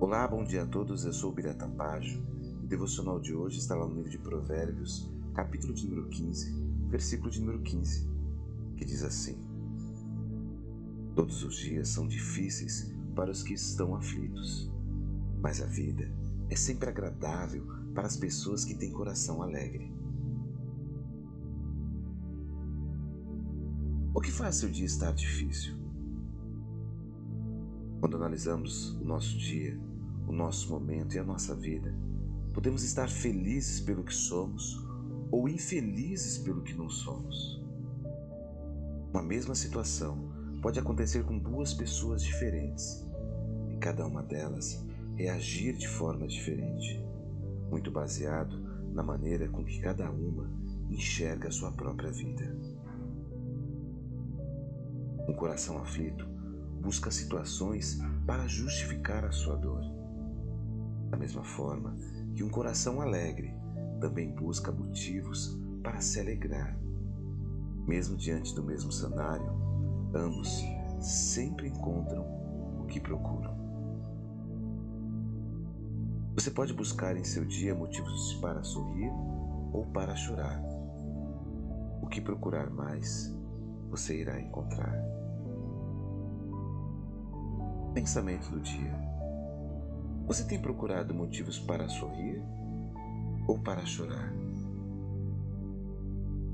Olá, bom dia a todos. Eu sou o Birata Tampajo e o devocional de hoje está lá no livro de Provérbios, capítulo de número 15, versículo de número 15, que diz assim: Todos os dias são difíceis para os que estão aflitos, mas a vida é sempre agradável para as pessoas que têm coração alegre. O que faz seu dia estar difícil? Quando analisamos o nosso dia, o nosso momento e a nossa vida, podemos estar felizes pelo que somos ou infelizes pelo que não somos. Uma mesma situação pode acontecer com duas pessoas diferentes e cada uma delas reagir de forma diferente, muito baseado na maneira com que cada uma enxerga a sua própria vida. Um coração aflito busca situações para justificar a sua dor. Da mesma forma que um coração alegre também busca motivos para se alegrar. Mesmo diante do mesmo cenário, ambos sempre encontram o que procuram. Você pode buscar em seu dia motivos para sorrir ou para chorar. O que procurar mais, você irá encontrar. Pensamento do dia. Você tem procurado motivos para sorrir ou para chorar?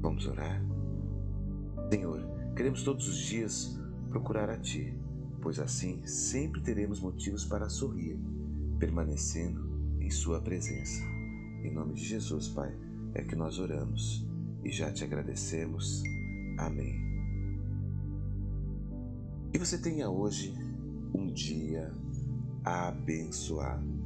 Vamos orar? Senhor, queremos todos os dias procurar a Ti, pois assim sempre teremos motivos para sorrir, permanecendo em Sua presença. Em nome de Jesus, Pai, é que nós oramos e já te agradecemos. Amém. Que você tenha hoje um dia abençoado.